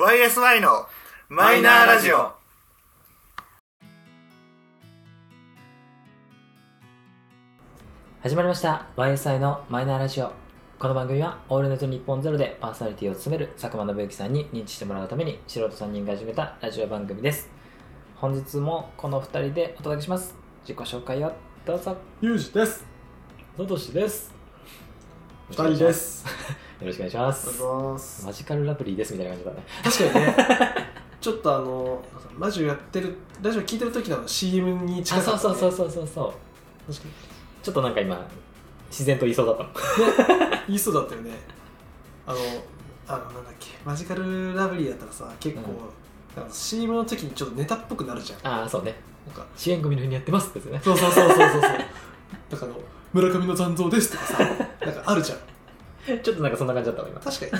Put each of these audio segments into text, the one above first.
YSY のマイナーラジオ。始まりました YSI のマイナーラジオこの番組はオールネット日本ゼロでパーソナリティを務める佐久間信之さんに認知してもらうために素人3人が始めたラジオ番組です本日もこの2人でお届けします自己紹介をどうぞゆうじです。のどしです二人です。よろしくお願いしますいます。マジカルラブリーですみたいな感じだね確かにね、ちょっとあの、ラジオやってる、ラジオ聞いてる時の CM に近あかった、ね。そうそうそうそうそうそう確かに。ちょっとなんか今自然と言いそうだったの言いそうだったよね。あの、あの、なんだっけ、マジカルラブリーだったらさ、結構、なんか CM の時にちょっとネタっぽくなるじゃん。ああそうねなんか、支援組の日にやってますってねそうそうそうそうそうそう。なんかあの、村上の残像ですとかさ、なんかあるじゃん。ちょっとなんかそんな感じだったわ今確かにね。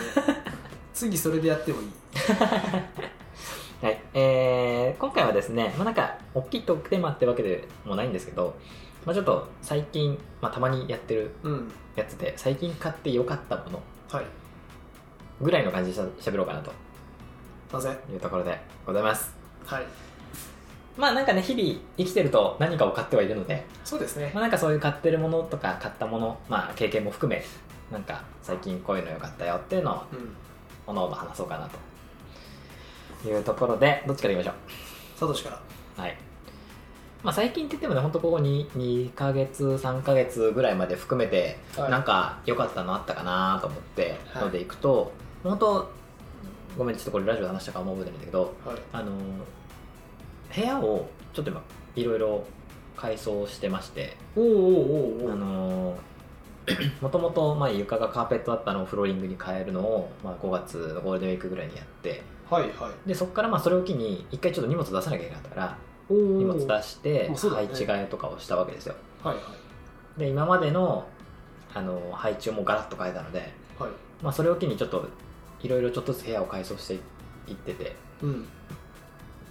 次それでやってもいい。はい、えー、今回はですね、まあ、なんか大きいトークテーマってわけでもないんですけど、まあ、ちょっと最近、まあ、たまにやってるうん。やつで最近買ってよかったものはい。ぐらいの感じでしゃしゃべろうかなとなぜいうところでございますはい。まあなんかね日々生きてると何かを買ってはいるので、そうですねまあ、。なんかそういう買ってるものとか買ったもの、まあ、経験も含めなんか最近こういうのよかったよっていうのをうん。おのおの話そうかなというところでどっちからいきましょう？サトシから。はい。まあ、最近って言ってもね、ほんとここに2ヶ月、3ヶ月ぐらいまで含めて、はいなんか良かったのあったかなと思って、はいのでいくと、本当ごめん、ちょっとこれラジオで話したかも覚えてないんだけど、はい。あの、部屋をちょっと今、いろいろ改装してまして、おーおーおーおあーのもともとまあ床がカーペットだったのをフローリングに変えるのを、まあ、5月のゴールデンウィークぐらいにやってはいはい。でそこからまあそれを機に一回ちょっと荷物出さなきゃいけなかったから荷物出して配置換えとかをしたわけですよはいはい。で今までのあの配置をもうガラッと変えたので、はい。まあ、それを機にちょっといろいろちょっとずつ部屋を改装していっててうん。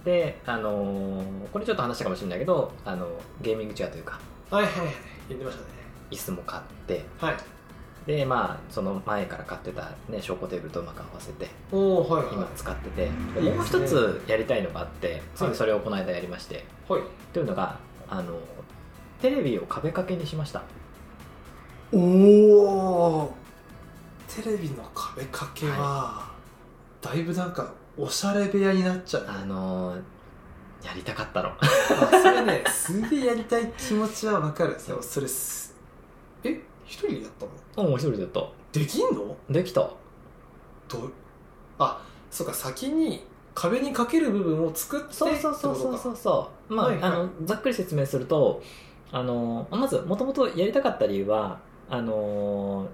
であのこれちょっと話したかもしれないけどあのゲーミングチェアというかはいはいはい。言ってましたね。椅子も買ってはい。でまあその前から買ってたね昇降テーブルとうまく合わせておおはいはい。今使ってて、もう一つやりたいのがあってついにそれをこの間やりまして、はい。というのがあのテレビを壁掛けにしましたおお。テレビの壁掛けは、だいぶなんか、おしゃれ部屋になっちゃう。あのやりたかったのあそれね、すげえやりたい気持ちはわかる。でもそれす、う一人でやったできんの？できたどう？あ、そうか、先に壁にかける部分を作ってそうそうそうそうそうそうまあ,、はいはいあのざっくり説明するとあのまずもともとやりたかった理由はあの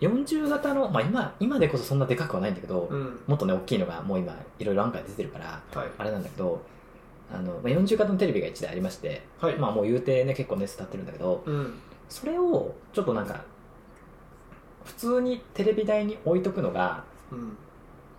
40型の、まあ、今今でこそそんなでかくはないんだけど、うん。もっとね大きいのがもう今いろいろ案外出てるからはい。あれなんだけどあの、まあ、40型のテレビが1台ありまして、はい。まあもう言うてね結構熱立ってるんだけどうん。それをちょっとなんか普通にテレビ台に置いとくのがうん。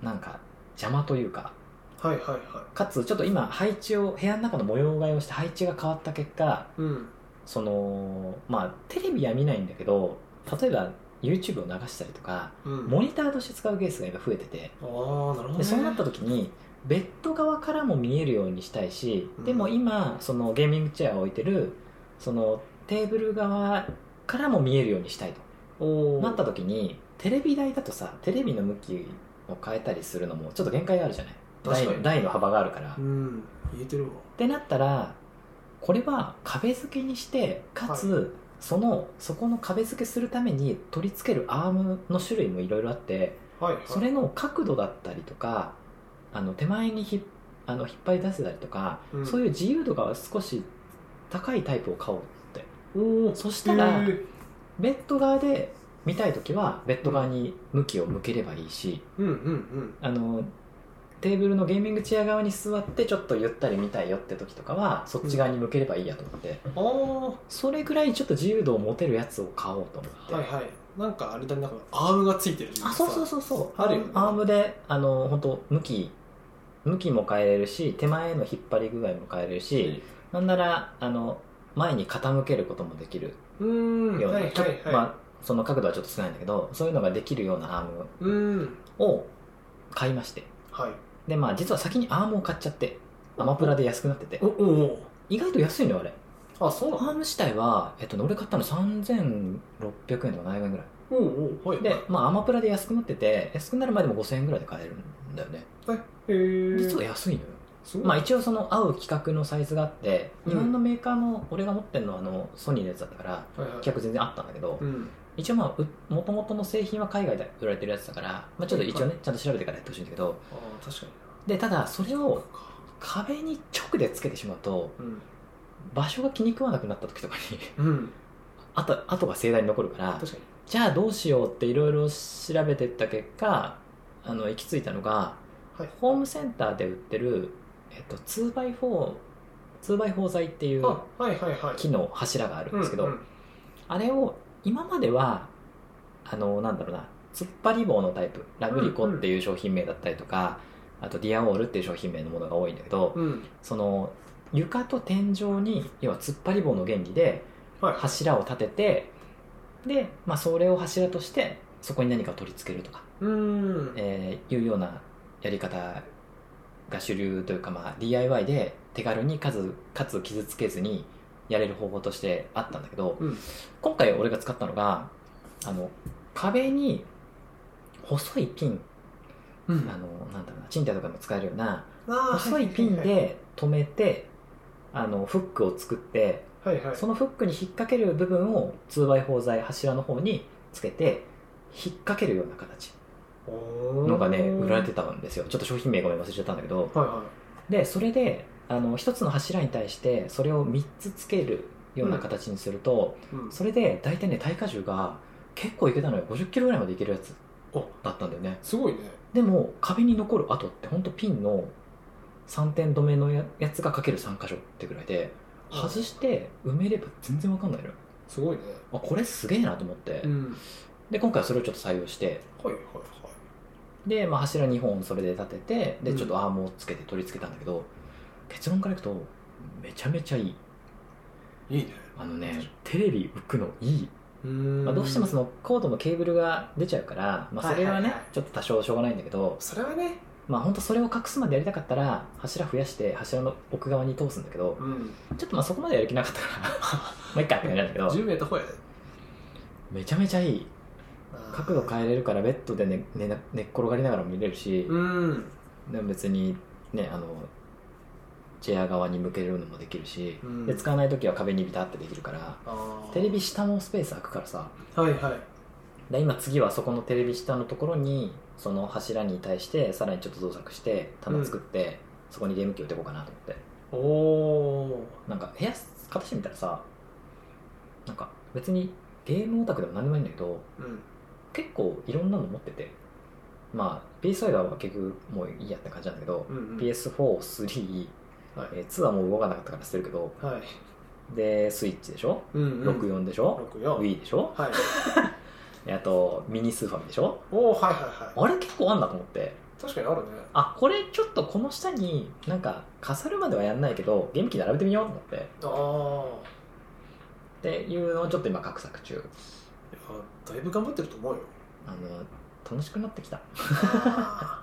なんか邪魔というかはいはいはかつちょっと今配置を部屋の中の模様替えをして配置が変わった結果い。うん。そのまあテレビは見ないんだけど例えば YouTube を流したりとかうん。モニターとして使うケースが今増えててああ、なるほど、ね。でそうなった時にベッド側からも見えるようにしたいし、うんでも今そのゲーミングチェアを置いてるそのテーブル側からも見えるようにしたいとなった時にテレビ台だとさテレビの向きを変えたりするのもちょっと限界があるじゃない？台の幅があるから、っうん。言えてるわ。てなったらこれは壁付けにしてかつ、そのそこの壁付けするために取り付けるアームの種類もいろいろあってはいはい。それの角度だったりとかあの手前にひあの引っ張り出せたりとか、うんそういう自由度が少し高いタイプを買おうって。そしたらへーベッド側で見たい時はベッド側に向きを向ければいいし、うんうんうん。あのテーブルのゲーミングチェア側に座ってちょっとゆったり見たいよって時とかはそっち側に向ければいいやと思って、ああ。はそれぐらいちょっと自由度を持てるやつを買おうと思って、いはい。なんかあれだね、なんかアームがついてるあそうそうそうそうあるよねアームであの本当向き向きも変えれるし手前の引っ張り具合も変えれるし、なんならあの前に傾けることもできるうーん。ような、はいはいはい。まあ、その角度はちょっと少ないんだけどそういうのができるようなアーム。を買いまして。はい。でまあ実は先にアームを買っちゃってアマプラで安くなってて。おおお。意外と安いのよあれ。あそうなの？アーム自体は、えっとね、俺買ったの3600円とか700円ぐらい。おおはい。で、まあ、アマプラで安くなってて安くなるまでも5000円ぐらいで買えるんだよね。へえ実は安いのよ。まあ一応その合う規格のサイズがあってうん。日本のメーカーの俺が持ってるのはあのソニーのやつだったからはいはい。規格全然あったんだけどうん一応まあもともとの製品は海外で売られてるやつだから、まあ、ちょっと一応ねちゃんと調べてからやってほしいんだけど。ああ確かにでただそれを壁に直でつけてしまうとうん。場所が気に食わなくなった時とかにうん。後後が盛大に残るから確かに。じゃあどうしようっていろいろ調べてった結果あの行き着いたのが、はい。ホームセンターで売ってる、えっと、2x4 2x4 材っていうあはいはいはい。木の柱があるんですけど、あれを今まではあのなんだろうな突っ張り棒のタイプラグリコっていう商品名だったりとか、あとディアオールっていう商品名のものが多いんだけど、うん。その床と天井に要は突っ張り棒の原理ではい。柱を立ててで、まあ、それを柱としてそこに何かを取り付けるとか、うん。えーいうようなやり方が主流というか、まあ、DIY で手軽にかつかつ傷つけずにやれる方法としてあったんだけど、うん。今回俺が使ったのがあの壁に細いピン、うん。あのなんだろうな賃貸とかでも使えるような細いピンで留めてあのフックを作ってはいはい。はいそのフックに引っ掛ける部分を 2x4 材柱の方につけて引っ掛けるような形のがね売られてたんですよ。ちょっと商品名ごめん忘れちゃったんだけど。はいはでそれであの一つの柱に対してそれを3つつけるような形にすると、いうん。それで大体ね耐荷重が結構いけたのよ。50キロぐらいまでいけるやつ。お。だったんだよね。すごいね。でも壁に残る跡ってほんとピンの3点止めのややつがかける3箇所ってぐらいで外して埋めれば全然わかんないのよ。すごいね。あこれすげえなと思って、うん。で今回はそれをちょっと採用して。はいはいはで、まあ、柱2本それで立ててでうん。ちょっとアームをつけて取り付けたんだけど、結論からいくとめちゃめちゃいい。いいいね。あのねテレビ浮くのいい、うん。まあ、どうしてもそのコードのケーブルが出ちゃうから、まあ、それはね、ちょっと多少しょうがないんだけどそれはね。まあ本当それを隠すまでやりたかったら柱増やして柱の奥側に通すんだけどうん。ちょっとまあそこまでやる気なかったから まあいっかって感じなんだけど10メートルほやでめちゃめちゃいい。角度変えれるからベッドで寝寝な寝っ転がりながらも見れるし、うん。でも別にねあのチェア側に向けるのもできるし、うん。で使わない時は壁にビタってできるからテレビ下もスペース空くからさはいはい。で今次はそこのテレビ下のところにその柱に対してさらにちょっと造作して棚作って、そこにゲーム機置いていこうかなと思って。おおなんか部屋片してみたらさなんか別にゲームオタクでも何でもいいんだけどうん。結構いろんなの持っててまあ PS5 は結局もういいやって感じなんだけど、うんうん。PS43 はい。えー2はもう動かなかったから捨てるけどはい。でスイッチでしょ、うんうん。64でしょ、64 Wii でしょ？はい。であとミニスーファミでしょ？おおはいはいはい。あれ結構あんだと思って。確かにあるね。あこれちょっとこの下になんか飾るまではやんないけどゲーム機並べてみようと思って。ああっていうのをちょっと今画策中。いやだいぶ頑張ってると思うよ。あの楽しくなってきた。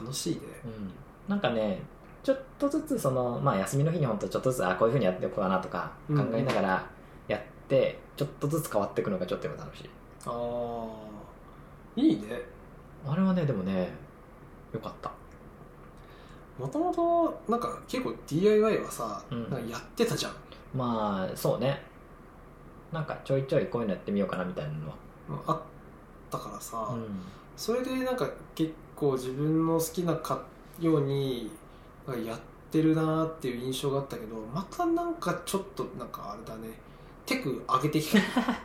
楽しいね。うん。なんかねちょっとずつそのまあ休みの日に本当ちょっとずつあこういうふうにやっておこうかなとか考えながらやって、ちょっとずつ変わっていくのがちょっと今楽しい。ああいいね。あれはねでもねよかった。もともとなんか結構 DIY はさ、うん。なんかやってたじゃん。まあそうね。なんかちょいちょいこういうのやってみようかなみたいなのは、あったからさ、うん。それでなんか結構自分の好きなかようにやってるなーっていう印象があったけどまたなんかちょっとなんかあれだね。テク上げてきた。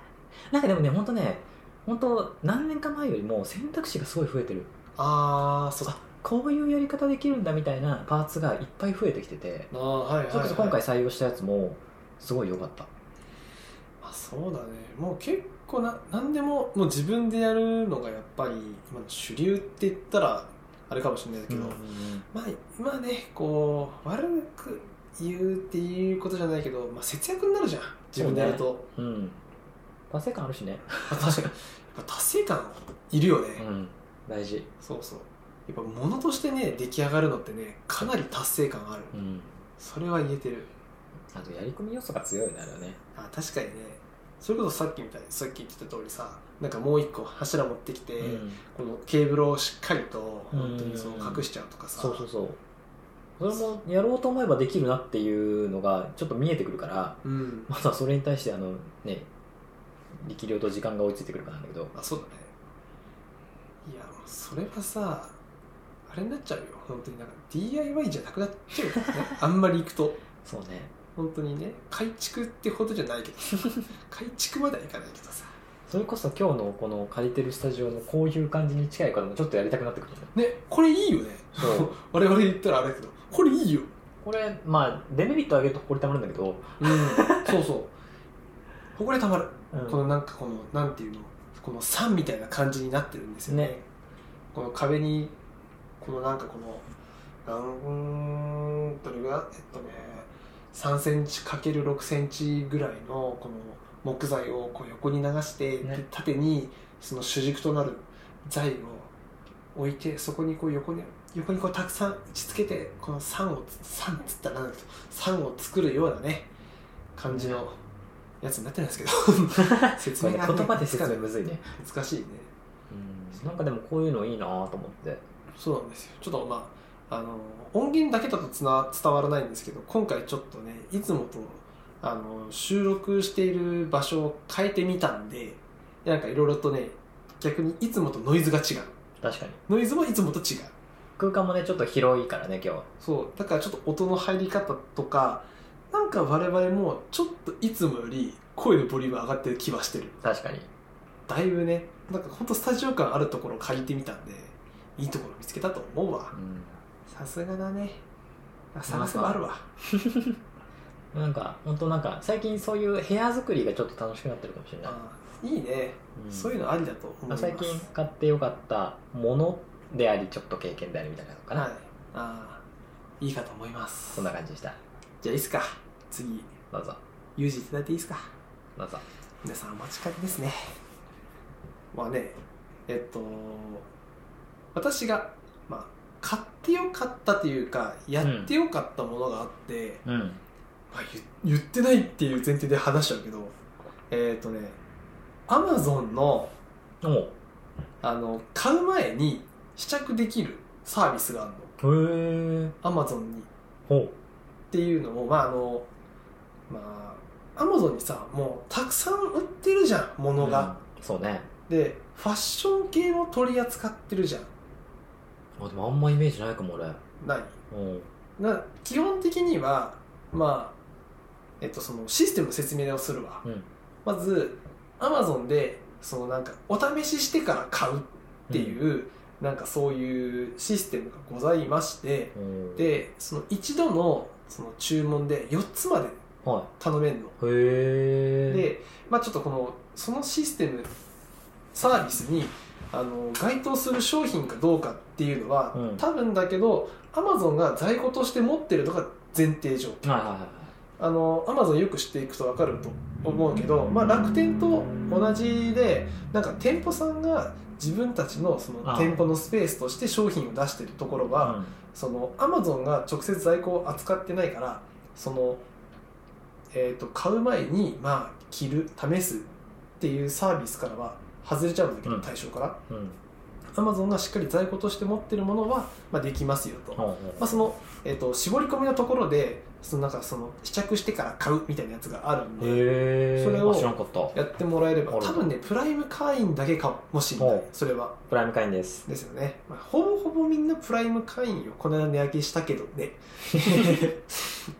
なんかでもね本当ね本当何年か前よりも選択肢がすごい増えてる。ああそうあこういうやり方できるんだみたいなパーツがいっぱい増えてきてて。あーはいはい、はい、それこそ今回採用したやつもすごい良かった。あそうだね。もう結構な何でももう自分でやるのがやっぱり今の主流って言ったらあれかもしれないけど、まあまあねこう悪く言うっていうことじゃないけど、まあ、節約になるじゃん自分でやると、うん。達成感あるしね。あ確かに。やっぱ達成感いるよね、うん。大事。そうそう。やっぱ物としてね出来上がるのってねかなり達成感ある。うん。それは言えてる。あとやり込み要素が強いよねあれはね。あ確かにねそれこそさっきみたいにさっき言ってた通りさなんかもう一個柱持ってきて、うん。このケーブルをしっかりと本当にそのうん隠しちゃうとかさ、そうそうそう。それもやろうと思えばできるなっていうのがちょっと見えてくるからうん。まだそれに対してあのね力量と時間が追いついてくるかなんだけど。あそうだね。いやそれはさあれになっちゃうよ本当に。なんか DIY じゃなくなっちゃうよね。あんまり行くと。そうね本当にね改築ってほどじゃないけどさ 改築まではいかないけどさ。それこそ今日のこの借りてるスタジオのこういう感じに近いこともちょっとやりたくなってくるよね。ねこれいいよね。そう。我々言ったらあれだけどこれいいよ。これまあデメリット上げるとこれたまるんだけど、うん。そうそう。ほこりたまる。うん。このなんかこのなんていうの？この山みたいな感じになってるんですよね。ね。この壁にこのなんかこのなんどれぐらいえっとね3センチ ×6 センチぐらいのこの木材をこう横に流して、ね。で縦にその主軸となる材を置いてそこにこう横に横にこうたくさん打ち付けてこの山を山っつったらなんだけど山を作るようなね感じのやつになってるんですけど。説明がね言葉で説明むずいね、難しいね。うん、なんかでもこういうのいいなと思って。そうなんですよ。ちょっとまああの音源だけだとつな伝わらないんですけど今回ちょっとねいつもとあの収録している場所を変えてみたんでなんかいろいろとね逆にいつもとノイズが違う。確かに。ノイズもいつもと違う。空間もねちょっと広いからね今日は。そう。だからちょっと音の入り方とかなんか我々もちょっといつもより声のボリューム上がってる気はしてる。確かに。だいぶねなんかほんとスタジオ感あるところを借りてみたんでいいところ見つけたと思うわ。うんさすがだね。あ探せばあるわ。なんか本当なんか最近そういう部屋作りがちょっと楽しくなってるかもしれない、あいいね、うん。そういうのありだと思います。最近買ってよかったものでありちょっと経験でありみたいなのかな、はい。あーいいかと思います。そんな感じでした。じゃあいいっすか。次。どうぞ。ユージいただいていいですか。どうぞ。皆さんお待ちかねですね。まあねえっと私が、まあ、買ってよかったというかやってよかったものがあって、うん。まあ、言言ってないっていう前提で話しちゃうけどえっ、とねアマゾンのあの買う前に試着できるサービスがあるの。へえアマゾンにっほていうのもまああのまあアマゾンにさもうたくさん売ってるじゃんう物が、うん。そうね。でファッション系も取り扱ってるじゃんあでもあんまイメージないかも俺。ない。うん。な基本的にはまあえっとそのシステムの説明をするわ、うん。まずアマゾンでそのなんかお試ししてから買うっていう、なんかそういうシステムがございましてうん。でその一度のその注文で4つまでは頼めるの。いへえで、まあ、ちょっとこのそのシステムサービスにあの該当する商品かどうかっていうのは、うん。多分だけどアマゾンが在庫として持ってるのが前提条件。はいはいはいはい。あのアマゾンよく知っていくと分かると思うけど、まあ、楽天と同じでなんか店舗さんが自分たちのその店舗のスペースとして商品を出してるところは、うん。そのアマゾンが直接在庫を扱ってないからその、えー、と買う前にまあ着る試すっていうサービスからは外れちゃうんだけど、うん。対象から。うんアマゾンがしっかり在庫として持ってるものは、まあ、できますよと、ほうほうまあ、その、えー、と絞り込みのところでそのなんかその試着してから買うみたいなやつがあるんでそれをやってもらえれば多分ねプライム会員だけかもしれな。いそれは。プライム会員です。ですよね、まあ、ほぼほぼみんなプライム会員よこの間値上げしたけどね。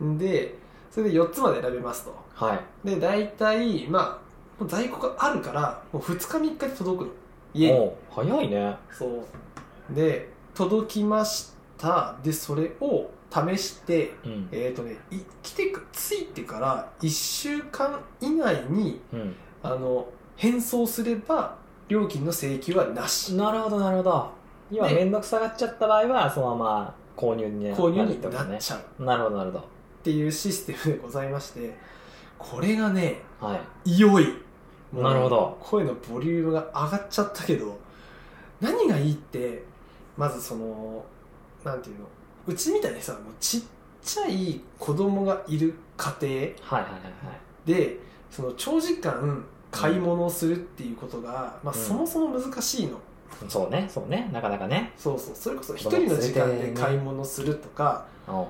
でそれで4つまで選べますと。はい。で大体まあ在庫があるからもう2日3日で届くの家に。早いね。そう。で届きました。でそれを試してうん。えっ、とねい来てか着いてから1週間以内にうん。あの返送すれば料金の請求はなし。なるほどなるほど。今ね面倒くさがっちゃった場合はそのまま購入にね。購入になるっちゃう。なるほどなるほっていうシステムでございましてこれがねどはい。良いなるほど。声のボリュームが上がっちゃったけど何がいいってまずそのなんていうのうちみたいにさもうちっちゃい子供がいる家庭はいはいはいはい。でその長時間買い物をするっていうことが、まあ、うん。そもそも難しいの、そうねそうね。なかなかね。そうそう。それこそ一人の時間で買い物するとか、う。ん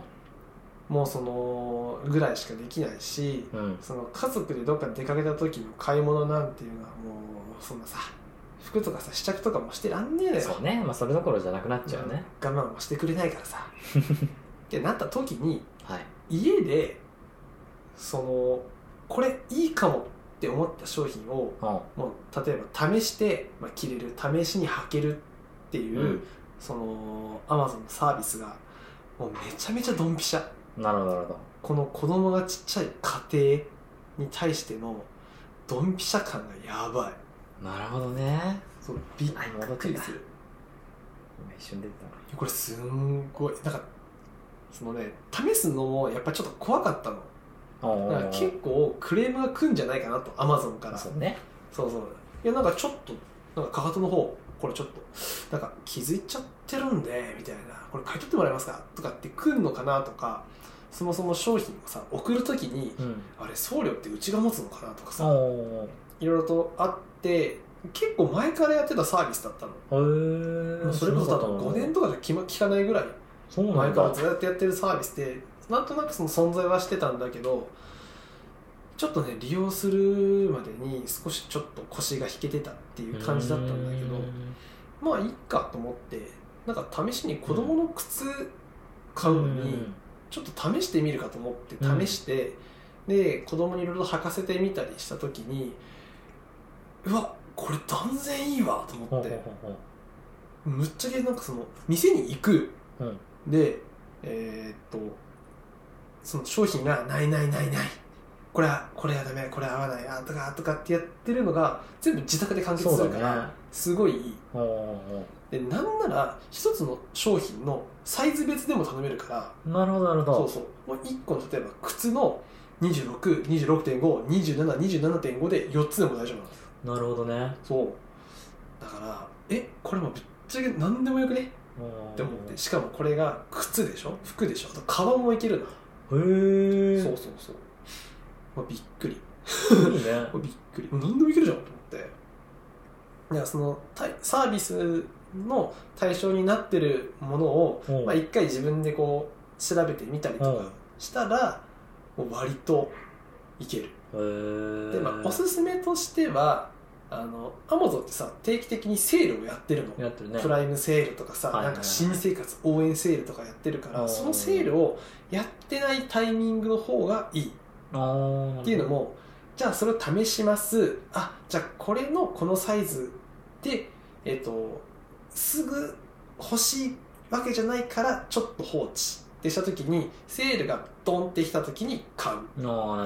もうそのぐらいしかできないしうん。その家族でどっか出かけた時の買い物なんていうのはもうそんなさ服とかさ試着とかもしてらんねえのよ。そうね。まあそれどころじゃなくなっちゃうね、我慢もしてくれないからさ。ってなった時にはい。家でそのこれいいかもって思った商品をうん。もう例えば試して、まあ、着れる試しに履けるっていう、うん。そのアマゾンのサービスがもうめちゃめちゃドンピシャなるほどなるほこの子供がちっちゃい家庭に対してのドンピシャ感がやばい。どなるほどね。そうびっする。今一瞬出てこれすんごい。なんかそのね試すのもやっぱちょっと怖かったの。から結構クレームが来るんじゃないかなとアマゾンから。そうね。そうそう。いやなんかちょっとなんかかかとの方これちょっとなんか気づいちゃってるんでみたいな。これ買い取ってもらえますか？とかって来るのかなとかそもそも商品をさ送る時にうん。あれ送料ってうちが持つのかなとかさおいろいろとあって結構前からやってたサービスだったの。ー。へえそれこそ多分5年とかじゃ聞かないぐらい前からずっとやってるサービスでなんとなくその存在はしてたんだけどちょっとね利用するまでに少しちょっと腰が引けてたっていう感じだったんだけどまあいいかと思ってなんか試しに子供の靴買うのにちょっと試してみるかと思って試して、で子供にいろいろ履かせてみたりした時にうわこれ断然いいわと思ってむっちゃけなんかその店に行く。ううん。でえーっとその商品がないないないない。これはこれはダメこれは合わないあとかとかってやってるのが全部自宅で完結するから、ね。すごいいいでなんなら一つの商品のサイズ別でも頼めるからうなるほどなるほど。そうそう。もう1個の例えば靴の2626.52727.5で4つでも大丈夫なのなるほどね。そう。だからえこれもぶっちゃけ何でもよくね？っって思って。しかもこれが靴でしょ？服でしょ？あとカバンもいけるの。へえそうそうそう、まあ、びっくり。いいね。びっくり。何でもいけるじゃんと思って。そのたサービスの対象になってるものをほうまあ、一回自分でこう調べてみたりとかしたらもう割といける。で、まあ、おすすめとしてはあのアマゾンってさ定期的にセールをやってるの。やってるね。プライムセールとかさ、はいはいはい。なんか新生活応援セールとかやってるからそのセールをやってないタイミングの方がいい。っていうのもじゃあそれを試します。あじゃあこれのこのサイズでえっ、とすぐ欲しいわけじゃないからちょっと放置ってした時にセールがドンってきた時に買うっ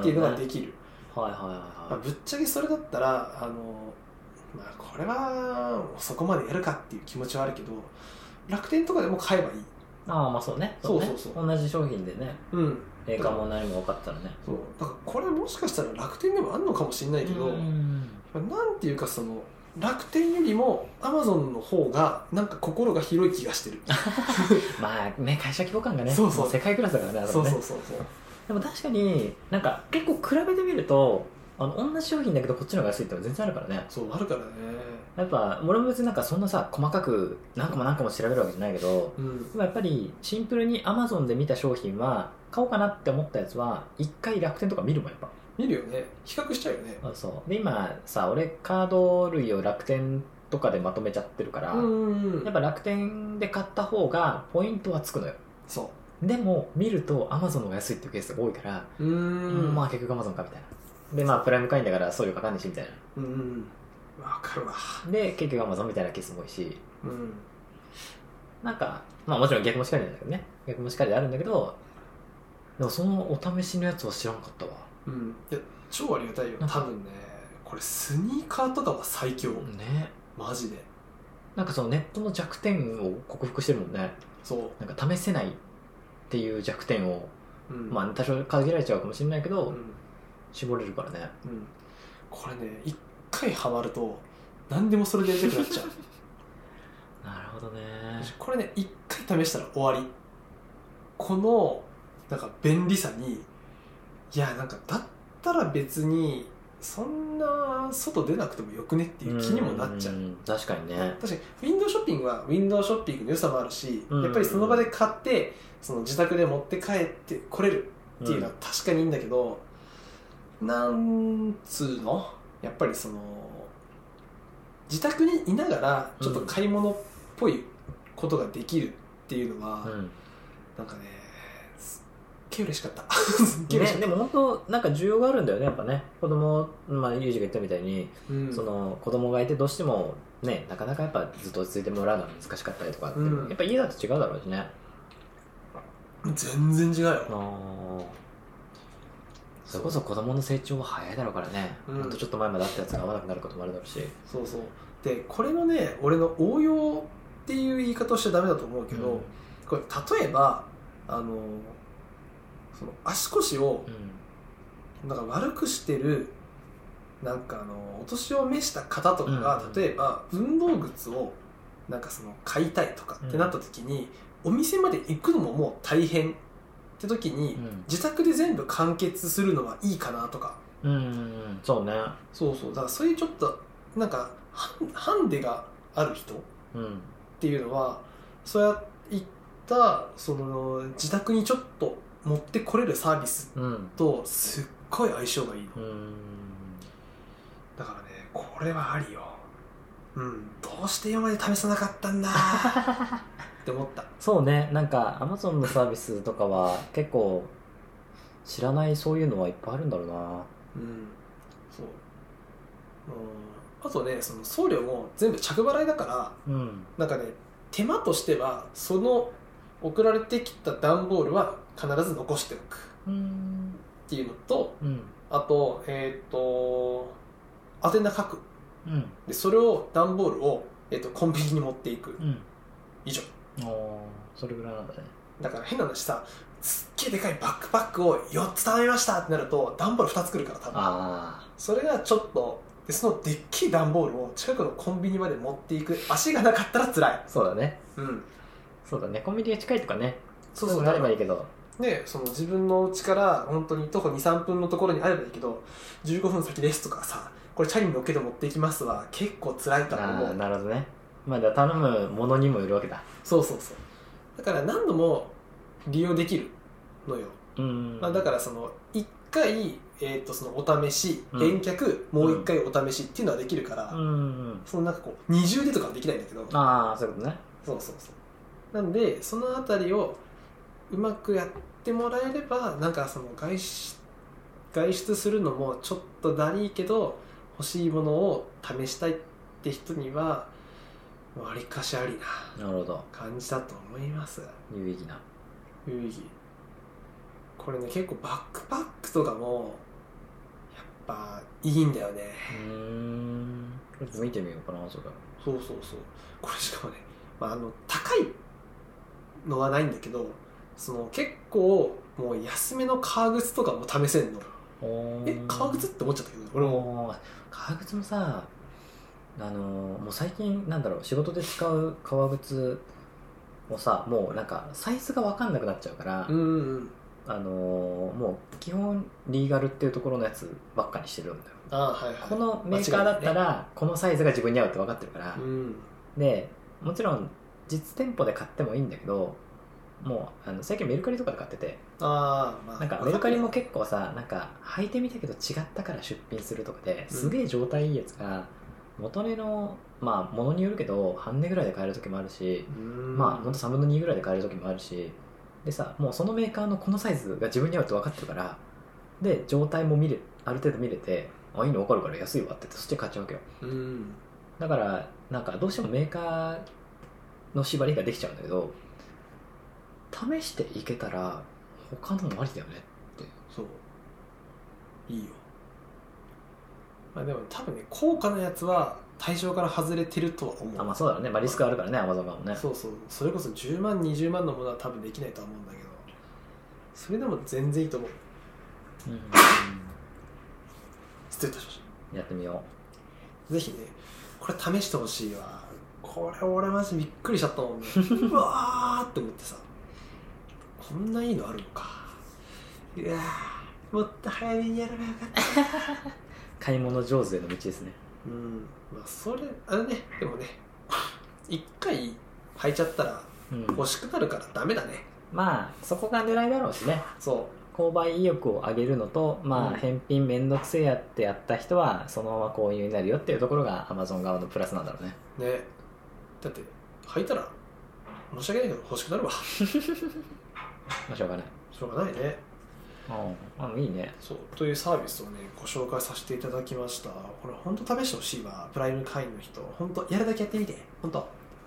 ていうのができる。はいはいはいまあ、はいぶっちゃけそれだったらあの、まあ、これはそこまでやるかっていう気持ちはあるけど楽天とかでも買えばいい。ああまあそうね。ねそうそう。そう同じ商品でね。うん。ええかも何も分かったらね。そう。だからこれもしかしたら楽天でもあんのかもしれないけど、うん。なんていうかその楽天よりもアマゾンの方がなんか心が広い気がしてる。まあね会社規模感がねそうそう。も世界クラスだからねあれそうね。そうそうそうでも確かになんか結構比べてみるとあの同じ商品だけどこっちの方が安いって全然あるからね。そうあるからね。やっぱ俺も別になんかそんなさ細かく何個も何個も調べるわけじゃないけどうん。でもやっぱりシンプルに Amazon で見た商品は買おうかなって思ったやつは一回楽天とか見るもんやっぱ見るよね。比較しちゃうよね。あそう。で今さ俺カード類を楽天とかでまとめちゃってるから、う。んやっぱ楽天で買った方がポイントはつくのよそう。でも見ると Amazon のが安いっていう。ケースが多いから、う。んまあ結局 Amazon かみたいなでまあプライム会員だから送料かかんないしみたいう。んう。んわかるわで結局 Amazon みたいなケースも多いしう。んなんかまあもちろん逆もしかりなんだけどね逆もしかりであるんだけどでもそのお試しのやつは知らんかったわうん。いや超ありがたいよ。多分ねこれスニーカーとかは最強。ね。マジで。なんかそのネットの弱点を克服してるもんね。そなんか試せないっていう弱点を。う、うん。まあ多少限られちゃうかもしれないけど、うん。絞れるからね。うん、これね一回ハマると何でもそれでやりたくなっちゃう。なるほどね。これね一回試したら終わり。このなんか便利さにいやなんかだったら別にそんな外出なくてもよくねっていう気にもなっちゃう、ん確かにね。確かにウィンドウショッピングはウィンドウショッピングの良さもあるし、うん。やっぱりその場で買ってその自宅で持って帰ってこれるっていうのは確かにいいんだけど、なんつうの？やっぱりその自宅にいながらちょっと買い物っぽいことができるっていうのは、うん。なんかねげえ嬉しかった。すっげえ嬉しね、かった、でも本当なんか需要があるんだよねやっぱね。子供まあユージが言ったみたいに、うん。その子供がいてどうしてもねなかなかやっぱずっと落ち着いてもらうのは難しかったりとかって、うん。やっぱ家だと違うだろうしね。全然違うよ。それこそ子供の成長は早いだろうからね、うん。とちょっと前まであったやつが合わなくなることもあるだろうし。そうそう。でこれのね俺の応用っていう言い方をしちゃダメだと思うけど、うん。これ例えばあのその足腰をうん。なんか悪くしてるなんかあのお年を召した方とかが、うん。例えば運動靴をなんかその買いたいとかってなった時に、お店まで行くのももう大変って時に、うん。自宅で全部完結するのはいいかなとか。うんうそうね。そうそう。だからそういうちょっとなんかハンデがある人っうん。ていうのはそういったその自宅にちょっと持ってこれるサービスうん。とすっごい相性がいいの。うん。だからねこれはありよ。うん。どうして今まで試さなかったんだ？って思った。そうね。なんかアマゾンのサービスとかは結構知らないそういうのはいっぱいあるんだろうな。うん。そう。うん。あとねその送料も全部着払いだからうん。なんかね手間としてはその送られてきた段ボールは必ず残しておく。うんっていうのとうん。あとえっ、と宛名書く。うん。でそれを段ボールを、えー、とコンビニに持っていく。うん。以上。それぐらいなんだね。だから変な話さすっげえでかいバックパックを4つ頼みましたってなると段ボール2つ来るから多分。あそれがちょっとでそのでっけえ段ボールを近くのコンビニまで持っていく。足がなかったら辛い。あそうだね。うん。そうだね。コンビニが近いとかね。そう。そうなればいいけどねその自分の家から本当に徒歩23分のところにあればいいけど15分先ですとかさこれチャリに乗っけて持っていきますは結構辛いとは思ああうなるほどね。まあじゃあ頼むものにもよるわけだ。そうそうそう。だから何度も利用できるのよ、うん。まあ、だからその1回、えー、とそのお試しうん。返却、もう1回お試しっていうのはできるから、うん。うんそのなんかこう二重でとかはできないんだけど。ああそういうことね。そうそうそう。なんでそのあたりをうまくやってもらえればなんかその外出外出するのもちょっとだりいけど欲しいものを試したいって人にはわりかしありななるほど。感じだと思います。有意義な。有意義。これね結構バックパックとかもやっぱいいんだよね。うーん。見てみようかなそれそうそうそう。これしかもね、まあ、あの高いのはないんだけどその結構もう安めの革靴とかも試せんの。え革靴って思っちゃったけど俺も。も革靴もさあのもう最近なんだろう仕事で使う革靴もさもうなんかサイズが分かんなくなっちゃうから、うんうんあのもう基本リーガルっていうところのやつばっかにしてるんだよ。ああはいはい。このメーカーだったらこのサイズが自分に合うって分かってるから、うん。でもちろん実店舗で買ってもいいんだけどもうあの最近メルカリとかで買ってて。ああまあなんかメルカリも結構さなんか履いてみたけど違ったから出品するとかですげえ状態いいやつが元値のまあ物によるけど半値ぐらいで買える時もあるし、うん。まあほんと3分の2ぐらいで買える時もあるしでさもうそのメーカーのこのサイズが自分に合うって分かってるからで状態も見れある程度見れてあいいの分かるから安いわって言ってそっちで買っちゃうわけよ。うん。だからなんかどうしてもメーカーの縛りができちゃうんだけど試していけたら他のもありだよね。そう。いいよ。まあでも多分ね高価なやつは対象から外れてるとは思う。あまあそうだろうね、まあ、リスクあるからねアマゾン側もね。そうそう。それこそ10万20万のものは多分できないとは思うんだけど。それでも全然いいと思う。うん。失礼いたしましやってみよたぜひねこれ試してほしいわ。これ俺マジびっくりしちゃったもんね。うわーって思ってさこんないいのあるのか。いやーもっと早めにやればよかった。買い物上手への道ですね。うんまあそれあれねでもね一回履いちゃったらうん。欲しくなるからダメだね。まあそこが狙いだろうしね。そ購買意欲を上げるのとまあ、うん。返品めんどくせえやってやった人はそのまま購入になるよっていうところが Amazon 側のプラスなんだろうね。うね。だって履いたら申し訳ないけど欲しくなるわ まあしょうがない。しょうがないね。うん。あいいね。そう。というサービスをねご紹介させていただきました。これ本当試してほしいわ。プライム会員の人。本当やるだけやってみて。本当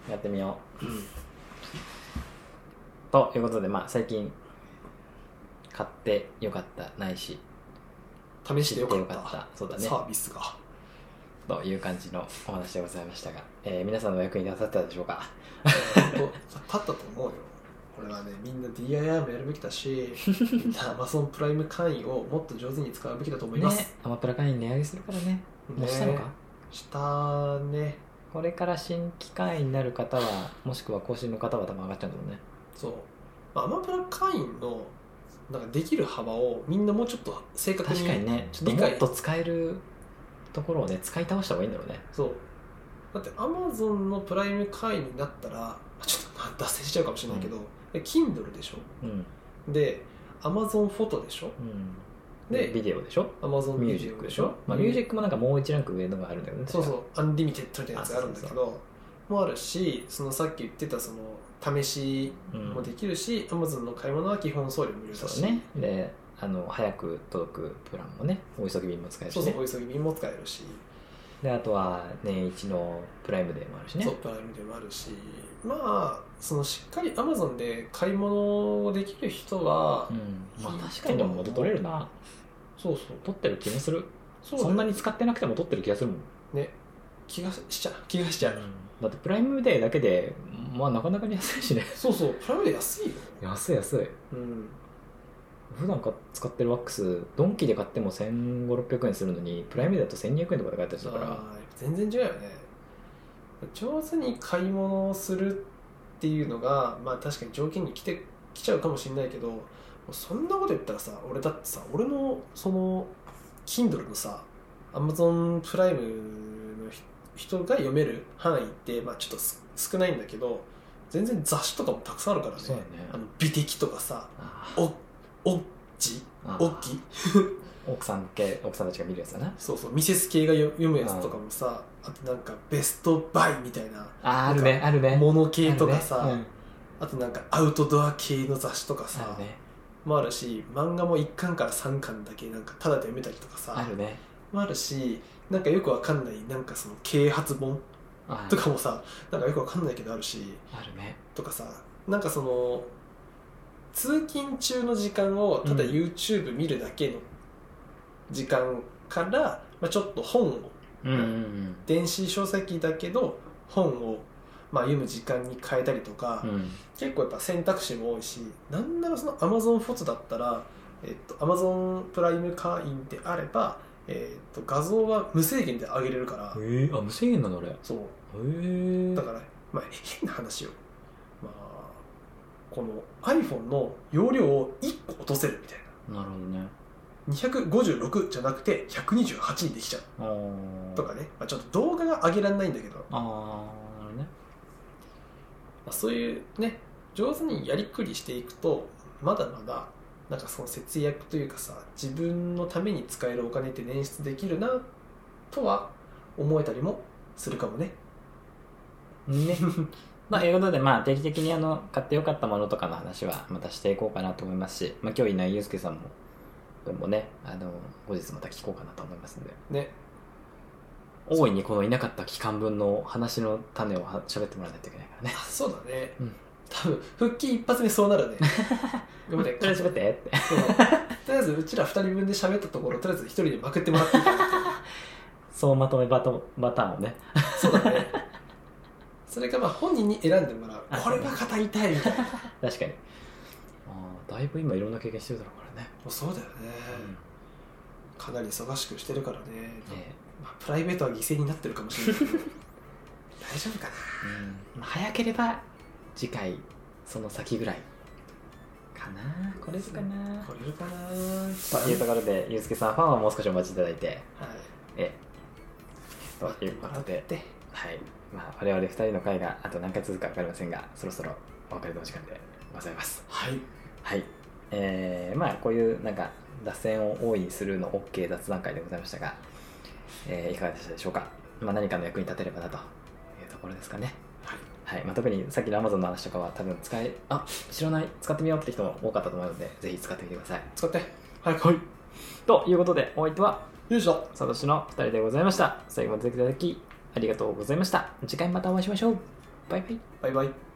やってみよう。うん。ということでまあ最近買ってよかった。ないし。試してよかった。そうだね。サービスが。という感じのお話でございましたが、えー皆さんのお役に立ったでしょうか？立ったと思うよこれはねみんな DIY もやるべきだし みんな Amazon プライム会員をもっと上手に使うべきだと思います、ねアマプラ会員値上げするからね。もうしたのか、したね。これから新規会員になる方はもしくは更新の方は多分上がっちゃうんだろうね。そう、まあ、アマプラ会員のなんかできる幅をみんなもうちょっと正確に確かにね。ちょっと理解もっと使えるところをね使い倒した方がいいんだろうね。そう。だって Amazon のプライム会員になったらまあちょっと脱線しちゃうかもしれないけど、で Kindle でしょ？うん。で Amazon フォトでしょ？うん。ででビデオでしょ？Amazon ミュージックでしょ、まあ、ミュージックもなんかもう一ランク上のがあるんだよね。そうそう確 Unlimited みたいなやつがあるんだけどもあるしそのさっき言ってたその試しもできるし、Amazon の買い物は基本送料無料だし。ね。であの早く届くプランもねお急ぎ便も使えるしね。そうそうお急ぎ便も使えるし、であとは年一のプライムデーもあるしね。そうプライムでもあるし。まあそのしっかり Amazon で買い物をできる人は、うん。まあ確かにでも元取れるな。そうそう。取ってる気もする。そそんなに使ってなくても取ってる気がするもん。ね。気がしちゃう。気がしちゃう、だってプライムデーだけでまあなかなかに安いしね。そうそう。プライムで安いよ。安い安い。うん。普段か使ってるワックスドンキで買っても1500600円するのにプライムデーだと1200円とかで買えたりするから。全然違うよね。上手に買い物をするっていうのがまあ確かに条件に来てきちゃうかもしれないけどそんなこと言ったらさ俺だってさ俺のその Kindle のさ Amazon プライムのひ人が読める範囲って、まあ、ちょっとす少ないんだけど全然雑誌とかもたくさんあるからね。ね。あの美的とかさあおおっちおっき奥さん系奥さんたちが見るやつだな。そうそう。ミセス系が読読むやつとかもさあとなんかベストバイみたいな。あーあるねあるね。モノ系とかさあ,、あるね。となんかアウトドア系の雑誌とかうんさあるね。もあるし漫画も1巻から3巻だけなんかタダで読めたりとかさあるね。もあるしなんかよくわかんないなんかその啓発本あとかもさなんかよくわかんないけどあるしあるね。とかさなんかその通勤中の時間をただうん。YouTube 見るだけの時間から、まあ、ちょっと本を。うんうんうん。電子書籍だけど本を、まあ、読む時間に変えたりとか、うん。結構やっぱ選択肢も多いしなんならその Amazon フォトだったら、えっと、Amazon プライム会員であれば、えっと、画像は無制限で上げれるから。え。ー、あ無制限なのあれ？へそう。え。だから、まあ、変な話よ、まあ、この iPhone の容量を1個落とせるみたいな。なるほどね256じゃなくて128にできちゃう。とかね、まあ、ちょっと動画が上げられないんだけど、まああなるねあ、そういうね上手にやりくりしていくとまだまだなんかその節約というかさ自分のために使えるお金って捻出できるなとは思えたりもするかもね。ね。まあ、ということで、まあ、定期的にあの買ってよかったものとかの話はまたしていこうかなと思いますし、まあ、今日いないゆうすけさんも分もねあの後日また聞こうかなと思いますので。ね。大いにこのいなかった期間分の話の種をは喋ってもらわないといけないからね。あそうだね、うん。多分復帰一発目そうなるね。今までとりあえず喋って。ってそう。とりあえずうちら二人分で喋ったところとりあえず一人でまくってもらっていいかな。そうまとめバトバターンをね。そうだね。それかまあ本人に選んでもらう。あこれが語りたいみたいな。も確かに。あーだいぶ今いろんな経験してるだろううそうだよね、かなり忙しくしてるからね、ね。まあ、プライベートは犠牲になってるかもしれないけど。大大丈夫かなうん。まあ早ければ次回その先ぐらいかな。これかな。来れるかな。というところでゆうすけさんファンはもう少しお待ちいただいて。はい。えということで。ではい。まあ、我々2人の会があと何回続くか分かりませんがそろそろお別れのお時間でございます。はい。はいえー、まあこういうなんか脱線を大いにするの OK 雑談会でございましたが、えーいかがでしたでしょうか、まあ、何かの役に立てればなというところですかね。はい。まあ、特にさっきの Amazon の話とかは多分使えあ知らない。使ってみようって人も多かったと思うのでぜひ使ってみてください。使って。早くはい。ということでお相手はよいしょ。サトシの2人でございました。最後までいただきありがとうございました。次回またお会いしましょう。バイバイ。バイバイ